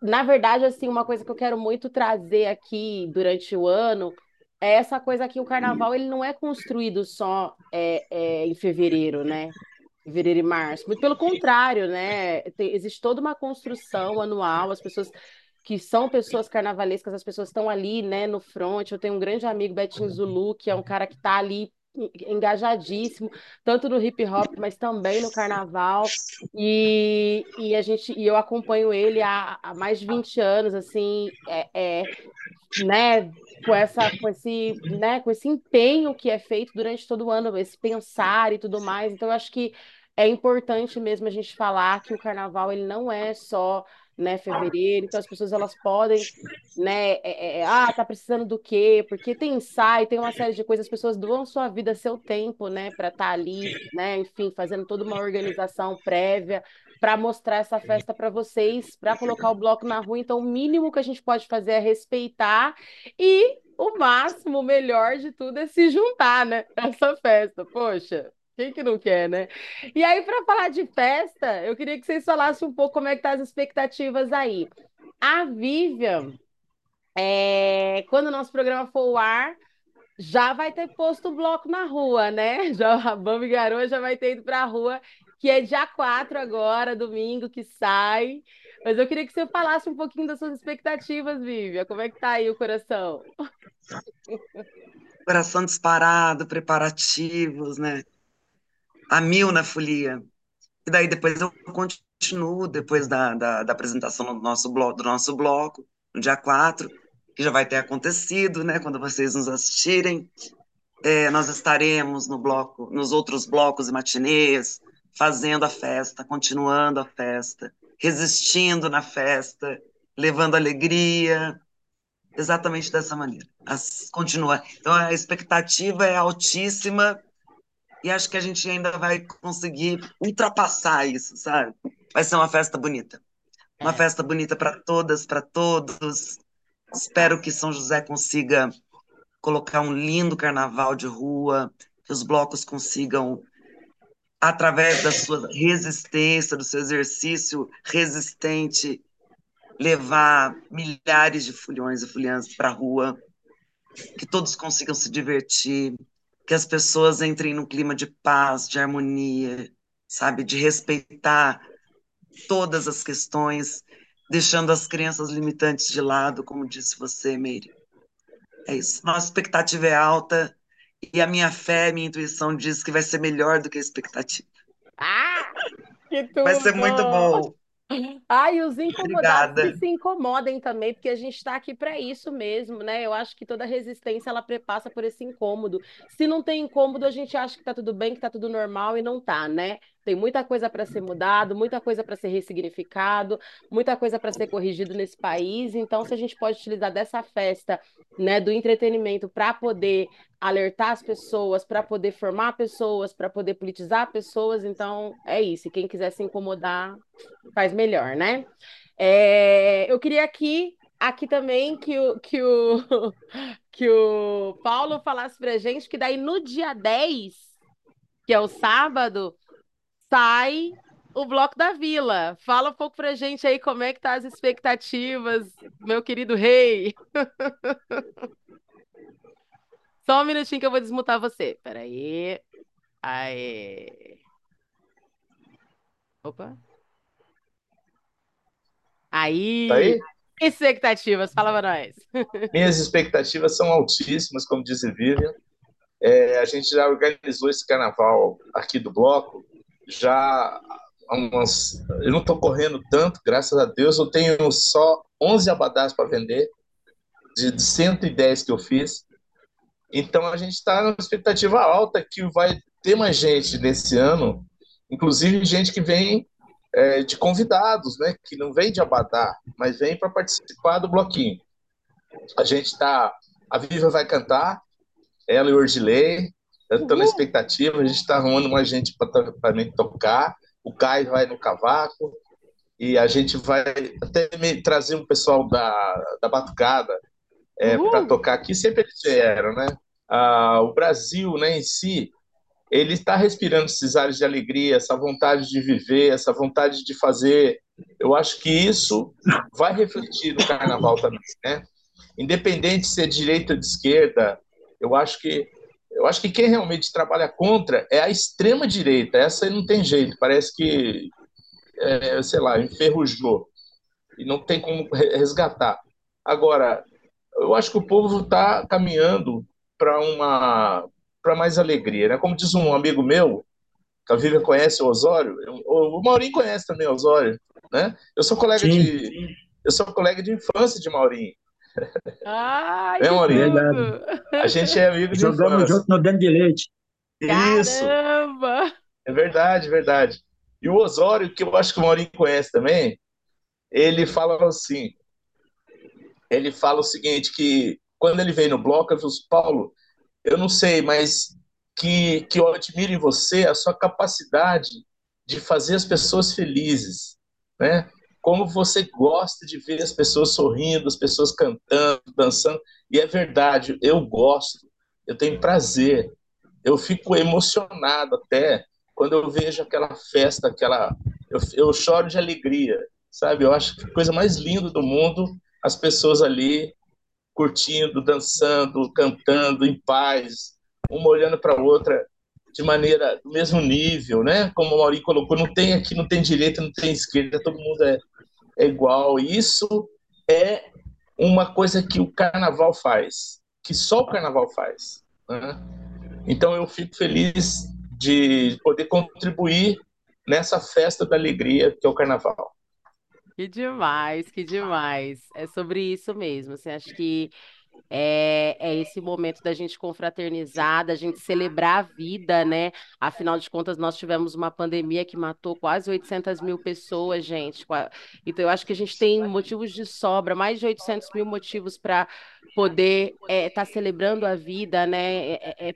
na verdade, assim, uma coisa que eu quero muito trazer aqui durante o ano é essa coisa que o carnaval ele não é construído só é, é, em fevereiro, né? Fevereiro e março. Muito pelo contrário, né? Tem, existe toda uma construção anual, as pessoas que são pessoas carnavalescas, as pessoas estão ali, né, no front. Eu tenho um grande amigo, Betinho Zulu, que é um cara que está ali engajadíssimo, tanto no hip hop, mas também no carnaval. E, e a gente e eu acompanho ele há, há mais de 20 anos, assim, é, é né, com essa com esse, né, com esse empenho que é feito durante todo o ano, esse pensar e tudo mais. Então eu acho que é importante mesmo a gente falar que o carnaval ele não é só né, fevereiro, então as pessoas elas podem, né, é, é, é, ah, tá precisando do quê? Porque tem ensaio, tem uma série de coisas, as pessoas doam sua vida, seu tempo, né, para estar tá ali, né, enfim, fazendo toda uma organização prévia para mostrar essa festa para vocês, para colocar o bloco na rua. Então, o mínimo que a gente pode fazer é respeitar e o máximo, o melhor de tudo é se juntar, né? Essa festa, poxa. Quem que não quer, né? E aí, para falar de festa, eu queria que vocês falassem um pouco como é que tá as expectativas aí. A Vivian, é, quando o nosso programa for ao ar, já vai ter posto o bloco na rua, né? [LAUGHS] Já, a Bambi Garoa já vai ter ido para a rua, que é dia 4 agora, domingo que sai. Mas eu queria que você falasse um pouquinho das suas expectativas, Vívia. Como é que tá aí o coração? [LAUGHS] Coração disparado, preparativos, né? A mil na folia. E daí depois eu continuo, depois da, da, da apresentação do nosso, bloco, do nosso bloco, no dia 4, que já vai ter acontecido, né? Quando vocês nos assistirem. É, nós estaremos no bloco, nos outros blocos e matinês, fazendo a festa, continuando a festa resistindo na festa, levando alegria, exatamente dessa maneira. As, continua. Então a expectativa é altíssima e acho que a gente ainda vai conseguir ultrapassar isso, sabe? Vai ser uma festa bonita. Uma é. festa bonita para todas, para todos. Espero que São José consiga colocar um lindo carnaval de rua, que os blocos consigam através da sua resistência, do seu exercício resistente, levar milhares de fulhões e fulhãs para a rua, que todos consigam se divertir, que as pessoas entrem num clima de paz, de harmonia, sabe, de respeitar todas as questões, deixando as crenças limitantes de lado, como disse você, Meire. É isso. Nossa expectativa é alta, e a minha fé, a minha intuição diz que vai ser melhor do que a expectativa. Ah, que tudo! Vai ser muito bom. Ai, os incomodados que se incomodem também, porque a gente está aqui para isso mesmo, né? Eu acho que toda resistência ela prepassa por esse incômodo. Se não tem incômodo, a gente acha que está tudo bem, que está tudo normal e não tá, né? Tem muita coisa para ser mudado, muita coisa para ser ressignificado, muita coisa para ser corrigido nesse país. Então, se a gente pode utilizar dessa festa, né, do entretenimento para poder alertar as pessoas, para poder formar pessoas, para poder politizar pessoas, então é isso. Quem quiser se incomodar, faz melhor, né? É, eu queria aqui, aqui também que o, que o, [LAUGHS] que o Paulo falasse para gente que daí no dia 10, que é o sábado, sai o Bloco da Vila. Fala um pouco pra gente aí como é que tá as expectativas, meu querido rei. [LAUGHS] Só um minutinho que eu vou desmutar você. Peraí. Aê. Opa. Aí. Tá aí? Expectativas, fala pra nós. [LAUGHS] Minhas expectativas são altíssimas, como disse Vivian. É, a gente já organizou esse carnaval aqui do bloco já umas. Eu não estou correndo tanto, graças a Deus. Eu tenho só 11 abadás para vender, de 110 que eu fiz. Então a gente está numa expectativa alta que vai ter mais gente nesse ano, inclusive gente que vem é, de convidados, né? Que não vem de Abadá, mas vem para participar do bloquinho. A gente está. A Viva vai cantar, ela e o Ordilei. Eu estou na expectativa, a gente está arrumando mais gente para também tocar. O Caio vai no cavaco e a gente vai até trazer um pessoal da, da Batucada é, para tocar aqui. Sempre eles vieram, né? Ah, o Brasil, né, em si, ele está respirando esses ares de alegria, essa vontade de viver, essa vontade de fazer. Eu acho que isso vai refletir no Carnaval também, né? Independente de ser direita ou de esquerda, eu acho que eu acho que quem realmente trabalha contra é a extrema direita. Essa não tem jeito. Parece que, é, sei lá, enferrujou e não tem como resgatar. Agora, eu acho que o povo está caminhando para uma para mais alegria, né? Como diz um amigo meu, que a Vivian conhece o Osório, o Maurinho conhece também o Osório, né? Eu sou colega sim, de sim. eu sou colega de infância de Maurinho. Ai, é, Maurinho? A gente é amigo de Jogamos infância. junto no dente de leite. Isso. Caramba! É verdade, verdade. E o Osório, que eu acho que o Maurinho conhece também, ele fala assim, ele fala o seguinte, que quando ele veio no bloco, ele falou assim, Paulo, eu não sei, mas que, que eu admiro em você a sua capacidade de fazer as pessoas felizes, né? Como você gosta de ver as pessoas sorrindo, as pessoas cantando, dançando, e é verdade, eu gosto, eu tenho prazer, eu fico emocionado até quando eu vejo aquela festa, aquela, eu, eu choro de alegria, sabe? Eu acho que a coisa mais linda do mundo, as pessoas ali curtindo, dançando, cantando em paz, uma olhando para a outra de maneira do mesmo nível, né? Como o Maurício colocou, não tem aqui, não tem direita, não tem esquerda, todo mundo é, é igual. Isso é uma coisa que o carnaval faz, que só o carnaval faz. Né? Então eu fico feliz de poder contribuir nessa festa da alegria que é o carnaval. Que demais, que demais. É sobre isso mesmo. Assim, acho que é, é esse momento da gente confraternizar, da gente celebrar a vida, né? Afinal de contas, nós tivemos uma pandemia que matou quase 800 mil pessoas, gente. Então, eu acho que a gente tem motivos de sobra, mais de 800 mil motivos para poder estar é, tá celebrando a vida, né? É, é, é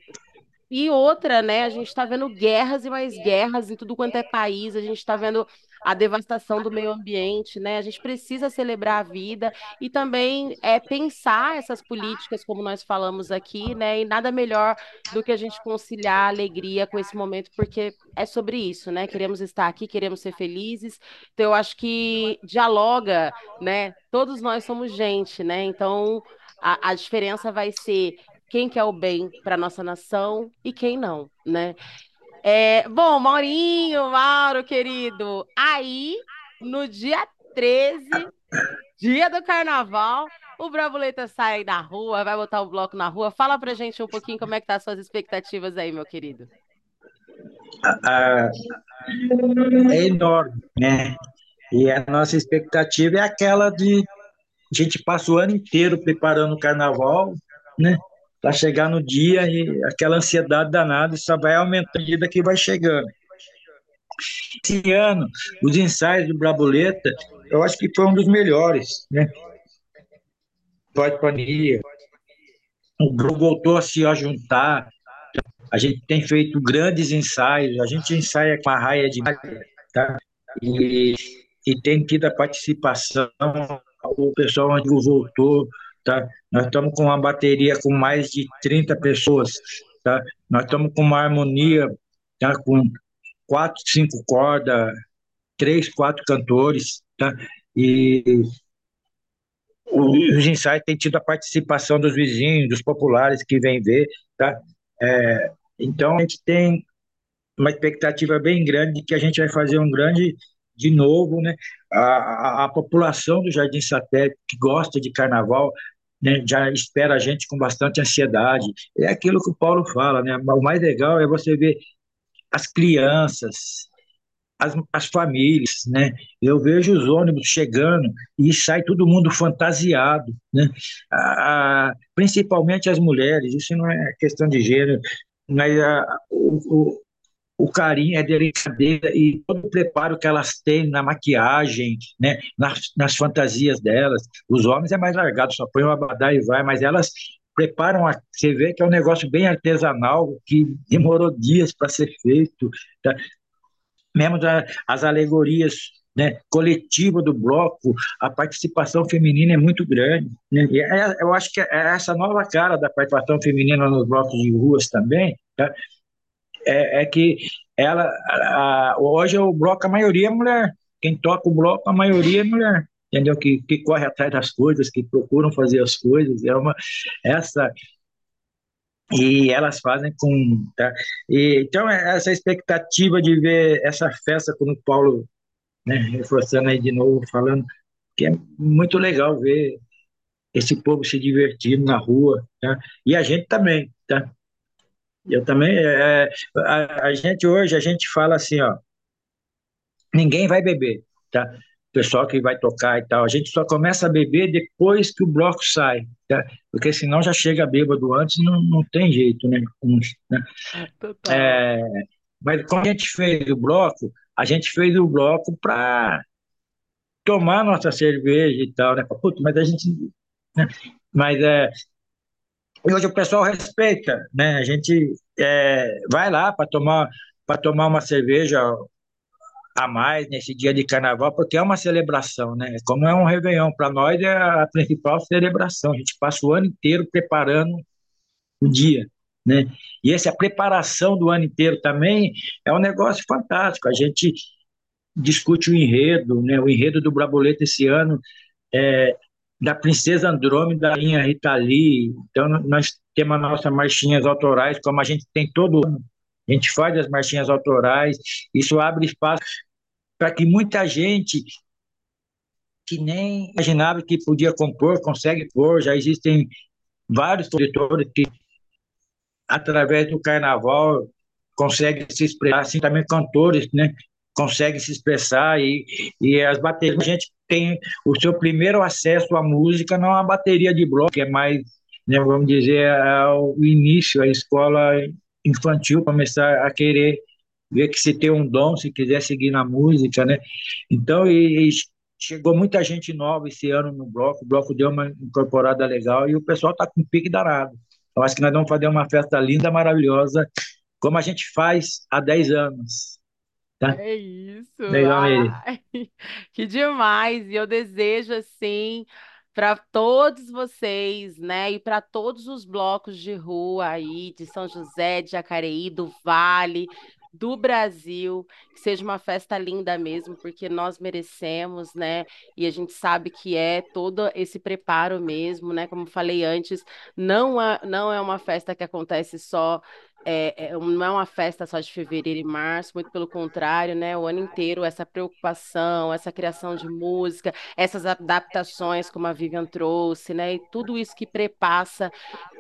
e outra, né? A gente está vendo guerras e mais guerras em tudo quanto é país, a gente está vendo a devastação do meio ambiente, né? A gente precisa celebrar a vida e também é, pensar essas políticas, como nós falamos aqui, né? E nada melhor do que a gente conciliar a alegria com esse momento, porque é sobre isso, né? Queremos estar aqui, queremos ser felizes. Então, eu acho que dialoga, né? Todos nós somos gente, né? Então, a, a diferença vai ser quem quer o bem para nossa nação e quem não, né? É, bom, Maurinho, Mauro, querido, aí no dia 13, dia do carnaval, o Bravuleta sai na rua, vai botar o bloco na rua. Fala pra gente um pouquinho como é que tá as suas expectativas aí, meu querido. É enorme, né? E a nossa expectativa é aquela de a gente passa o ano inteiro preparando o carnaval, né? Para chegar no dia e aquela ansiedade danada só vai aumentando à medida que vai chegando. Esse ano, os ensaios do Brabuleta, eu acho que foi um dos melhores, né? Pós-pandemia. O grupo voltou a se juntar. A gente tem feito grandes ensaios. A gente ensaia com a raia de tá? E, e tem tido a participação. O pessoal voltou tá? Nós estamos com uma bateria com mais de 30 pessoas, tá? Nós estamos com uma harmonia, tá? Com quatro, cinco cordas, três, quatro cantores, tá? E os ensaios têm tido a participação dos vizinhos, dos populares que vêm ver, tá? É, então a gente tem uma expectativa bem grande de que a gente vai fazer um grande de novo, né? A, a, a, população do Jardim Satélite que gosta de carnaval né, já espera a gente com bastante ansiedade. É aquilo que o Paulo fala, né? O mais legal é você ver as crianças, as, as famílias, né? Eu vejo os ônibus chegando e sai todo mundo fantasiado, né? Ah, principalmente as mulheres. Isso não é questão de gênero, mas ah, o, o carinho, a delicadeza e todo o preparo que elas têm na maquiagem, né, nas, nas fantasias delas. Os homens é mais largado, só põe uma abadá e vai, mas elas preparam, a, você vê que é um negócio bem artesanal, que demorou dias para ser feito. Tá? Mesmo da, as alegorias né, coletiva do bloco, a participação feminina é muito grande. Né? E é, eu acho que é essa nova cara da participação feminina nos blocos de ruas também, tá? É, é que ela a, hoje o bloco a maioria é mulher. Quem toca o bloco a maioria é mulher, entendeu? Que, que corre atrás das coisas, que procuram fazer as coisas. É uma essa e elas fazem com tá? e, então é essa expectativa de ver essa festa como o Paulo né, reforçando aí de novo falando que é muito legal ver esse povo se divertindo na rua tá? e a gente também tá eu também, é, é, a, a, gente hoje, a gente fala assim, ó, ninguém vai beber, tá? O pessoal que vai tocar e tal, a gente só começa a beber depois que o bloco sai, tá? Porque senão já chega bêbado antes, não, não tem jeito, né? né? É, mas quando a gente fez o bloco, a gente fez o bloco para tomar nossa cerveja e tal, né? Puta, mas a gente... Né? Mas é, e hoje o pessoal respeita, né? A gente é, vai lá para tomar para tomar uma cerveja a mais nesse dia de carnaval, porque é uma celebração, né? Como é um Réveillon, para nós é a principal celebração. A gente passa o ano inteiro preparando o dia, né? E essa preparação do ano inteiro também é um negócio fantástico. A gente discute o enredo, né? O enredo do Braboleta esse ano é, da Princesa Andrômeda, da linha Rita Lee. Então, nós temos as nossas marchinhas autorais, como a gente tem todo ano. A gente faz as marchinhas autorais, isso abre espaço para que muita gente que nem imaginava que podia compor, consegue pôr. Já existem vários compositores que, através do carnaval, conseguem se expressar, assim também cantores, né? Conseguem se expressar e, e as baterias, a gente tem o seu primeiro acesso à música não é a bateria de bloco, que é mais, né, vamos dizer, o início, a escola infantil começar a querer ver que se tem um dom, se quiser seguir na música, né? Então, e, e chegou muita gente nova esse ano no bloco, o bloco deu uma incorporada legal e o pessoal está com pique danado. Eu acho que nós vamos fazer uma festa linda, maravilhosa, como a gente faz há 10 anos. Tá? É isso. Legal Ai, [LAUGHS] que demais. E eu desejo assim para todos vocês, né? E para todos os blocos de rua aí de São José, de Jacareí, do Vale, do Brasil, que seja uma festa linda mesmo, porque nós merecemos, né? E a gente sabe que é todo esse preparo mesmo, né? Como falei antes, não é, não é uma festa que acontece só é, é, não é uma festa só de fevereiro e março, muito pelo contrário, né? O ano inteiro, essa preocupação, essa criação de música, essas adaptações, como a Vivian trouxe, né? E tudo isso que prepassa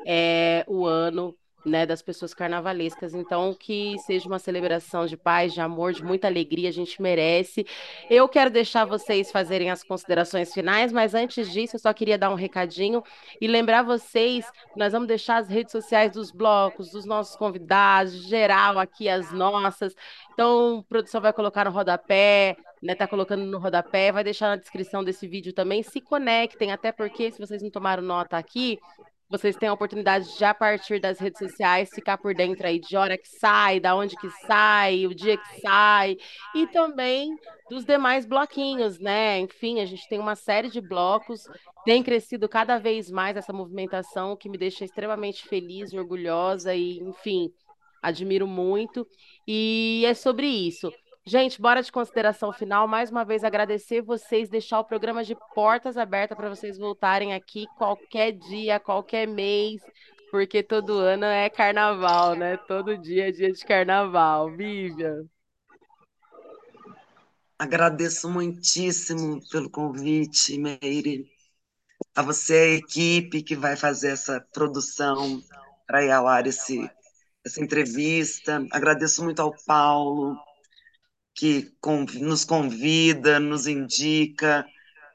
é, o ano né, das pessoas carnavalescas. Então, que seja uma celebração de paz, de amor, de muita alegria, a gente merece. Eu quero deixar vocês fazerem as considerações finais, mas antes disso, eu só queria dar um recadinho e lembrar vocês que nós vamos deixar as redes sociais dos blocos, dos nossos convidados, geral aqui as nossas. Então, a produção vai colocar no rodapé, né, tá colocando no rodapé, vai deixar na descrição desse vídeo também. Se conectem, até porque se vocês não tomaram nota aqui, vocês têm a oportunidade de, a partir das redes sociais, ficar por dentro aí de hora que sai, da onde que sai, o dia que sai, e também dos demais bloquinhos, né? Enfim, a gente tem uma série de blocos, tem crescido cada vez mais essa movimentação, que me deixa extremamente feliz orgulhosa, e, enfim, admiro muito. E é sobre isso. Gente, bora de consideração final. Mais uma vez agradecer vocês, deixar o programa de portas abertas para vocês voltarem aqui qualquer dia, qualquer mês, porque todo ano é carnaval, né? Todo dia é dia de carnaval. Vivian. Agradeço muitíssimo pelo convite, Meire. A você, a equipe que vai fazer essa produção para ir ao ar esse, essa entrevista. Agradeço muito ao Paulo, que nos convida, nos indica,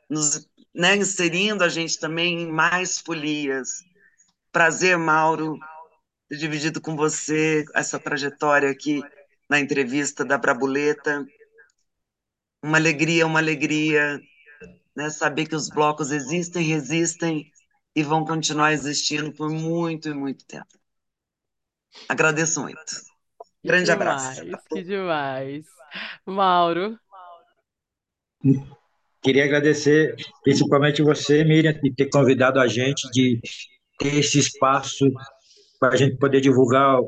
nos, né, inserindo a gente também em mais folias. Prazer, Mauro, ter dividido com você essa trajetória aqui na entrevista da Brabuleta. Uma alegria, uma alegria né, saber que os blocos existem, resistem e vão continuar existindo por muito e muito tempo. Agradeço muito. Grande demais, abraço. Que demais. Mauro. Queria agradecer principalmente você, Miriam, de ter convidado a gente, de ter esse espaço para a gente poder divulgar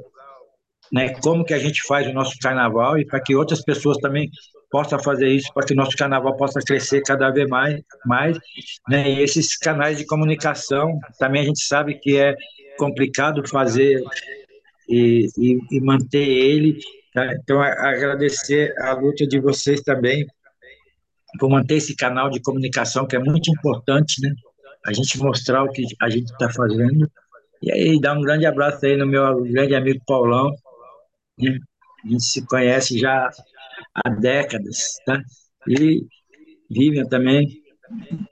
né, como que a gente faz o nosso carnaval e para que outras pessoas também possam fazer isso, para que o nosso carnaval possa crescer cada vez mais. mais né, e esses canais de comunicação, também a gente sabe que é complicado fazer e, e, e manter ele? Então, agradecer a luta de vocês também por manter esse canal de comunicação, que é muito importante, né? A gente mostrar o que a gente está fazendo. E aí, dar um grande abraço aí no meu grande amigo Paulão. Né? A gente se conhece já há décadas, tá? E Vivian também,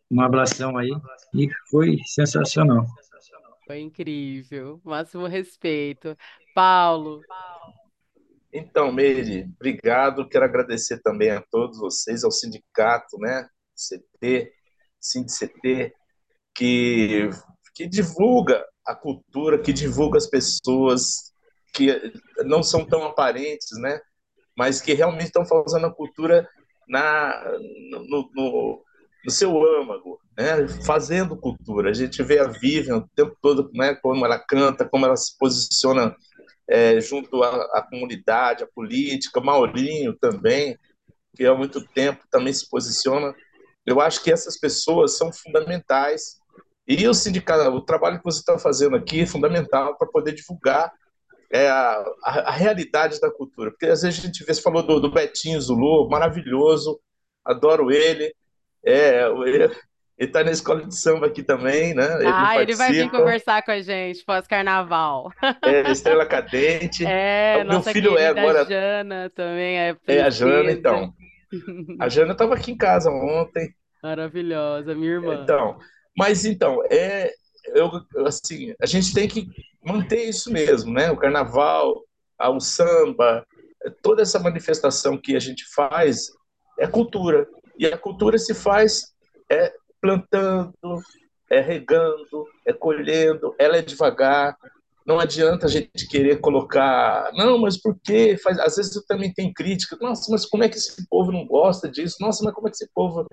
um abração aí. E foi sensacional. Foi incrível, máximo respeito. Paulo. Então, Meire, obrigado. Quero agradecer também a todos vocês, ao sindicato, né, CT, SindCT, que, que divulga a cultura, que divulga as pessoas que não são tão aparentes, né, mas que realmente estão fazendo a cultura na, no, no, no seu âmago, né, fazendo cultura. A gente vê a Vivian o tempo todo, né, como ela canta, como ela se posiciona é, junto à, à, comunidade, à política, Maurinho também, que há muito tempo também se posiciona. Eu acho que essas pessoas são fundamentais e o sindicato, o trabalho que você está fazendo aqui é fundamental para poder divulgar é, a, a, realidade da cultura. Porque às vezes a gente vê, você falou do, do Betinho Zulu, maravilhoso, adoro ele. É, ele está na escola de samba aqui também, né? Ele ah, ele vai vir conversar com a gente pós-carnaval. É, Estrela Cadente. É, meu filho é agora. A Jana também é. É a Jana, então. A Jana estava aqui em casa ontem. Maravilhosa, minha irmã. Então, mas então, é, eu, assim, a gente tem que manter isso mesmo, né? O carnaval, o samba, toda essa manifestação que a gente faz é cultura. E a cultura se faz é plantando, é regando, é colhendo, ela é devagar. Não adianta a gente querer colocar, não, mas por quê? Faz, às vezes também tem crítica. Nossa, mas como é que esse povo não gosta disso? Nossa, mas como é que esse povo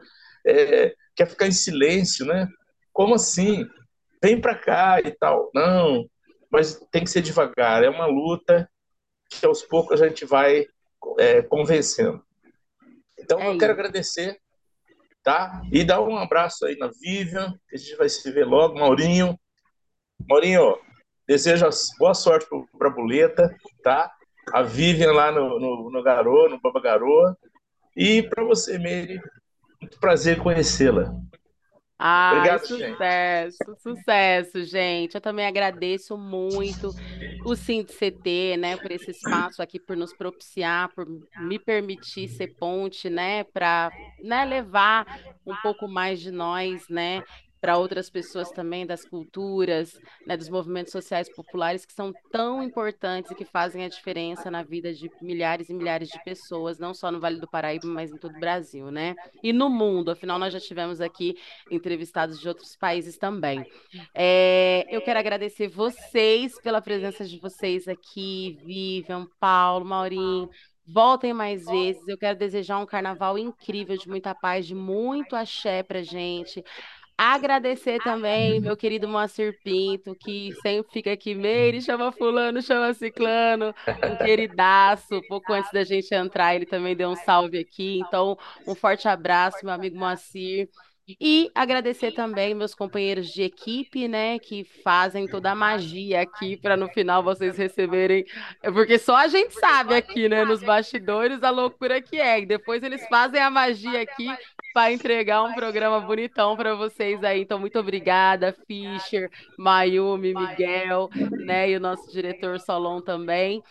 é, quer ficar em silêncio, né? Como assim? Vem para cá e tal. Não, mas tem que ser devagar. É uma luta que aos poucos a gente vai é, convencendo. Então é eu quero agradecer, tá? E dar um abraço aí na Vivian, que a gente vai se ver logo. Maurinho, Maurinho, desejo boa sorte para a Boleta, tá? A Vivian lá no, no, no Garô, no Baba Garoa. E para você, Meire, muito prazer conhecê-la. Ai, Obrigado, sucesso, gente. sucesso, gente. Eu também agradeço muito o CT, né, por esse espaço aqui, por nos propiciar, por me permitir ser ponte, né, para né, levar um pouco mais de nós, né, para outras pessoas também das culturas, né, dos movimentos sociais populares que são tão importantes e que fazem a diferença na vida de milhares e milhares de pessoas, não só no Vale do Paraíba, mas em todo o Brasil, né? E no mundo, afinal nós já tivemos aqui entrevistados de outros países também. É, eu quero agradecer vocês pela presença de vocês aqui, Vivian, Paulo, Maurinho, Voltem mais vezes. Eu quero desejar um carnaval incrível, de muita paz, de muito axé pra gente. Agradecer também meu querido Moacir Pinto, que sempre fica aqui, Meire, chama fulano, chama ciclano, um queridaço. Pouco antes da gente entrar, ele também deu um salve aqui. Então, um forte abraço, meu amigo Moacir. E agradecer também meus companheiros de equipe, né, que fazem toda a magia aqui para no final vocês receberem, porque só a gente sabe aqui, né, nos bastidores a loucura que é. E depois eles fazem a magia aqui para entregar um programa bonitão para vocês aí. Então muito obrigada, Fischer, Mayumi, Miguel, né, e o nosso diretor Solon também.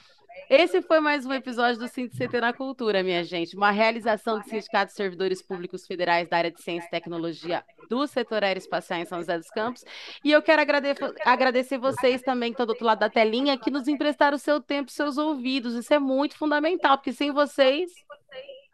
Esse foi mais um episódio do CT na Cultura, minha gente. Uma realização do Sindicato de Servidores Públicos Federais da área de Ciência e Tecnologia do setor aeroespacial em São José dos Campos. E eu quero agradecer, agradecer vocês também que estão do outro lado da telinha, que nos emprestaram o seu tempo e seus ouvidos. Isso é muito fundamental, porque sem vocês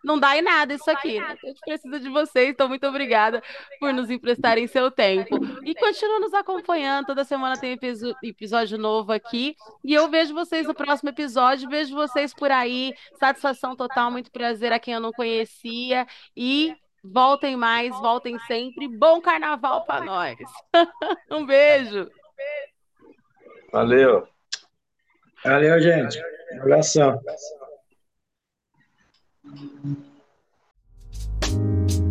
não dá em nada isso aqui. Né? A gente precisa de vocês, então muito obrigada por nos emprestarem seu tempo. E continua nos acompanhando, toda semana tem episódio novo aqui. E eu vejo vocês no próximo episódio, vejo vocês por aí. Satisfação total, muito prazer a quem eu não conhecia. E voltem mais, voltem sempre. Bom carnaval para nós. [LAUGHS] um beijo. Valeu. Valeu, gente. Um abração. Thank you.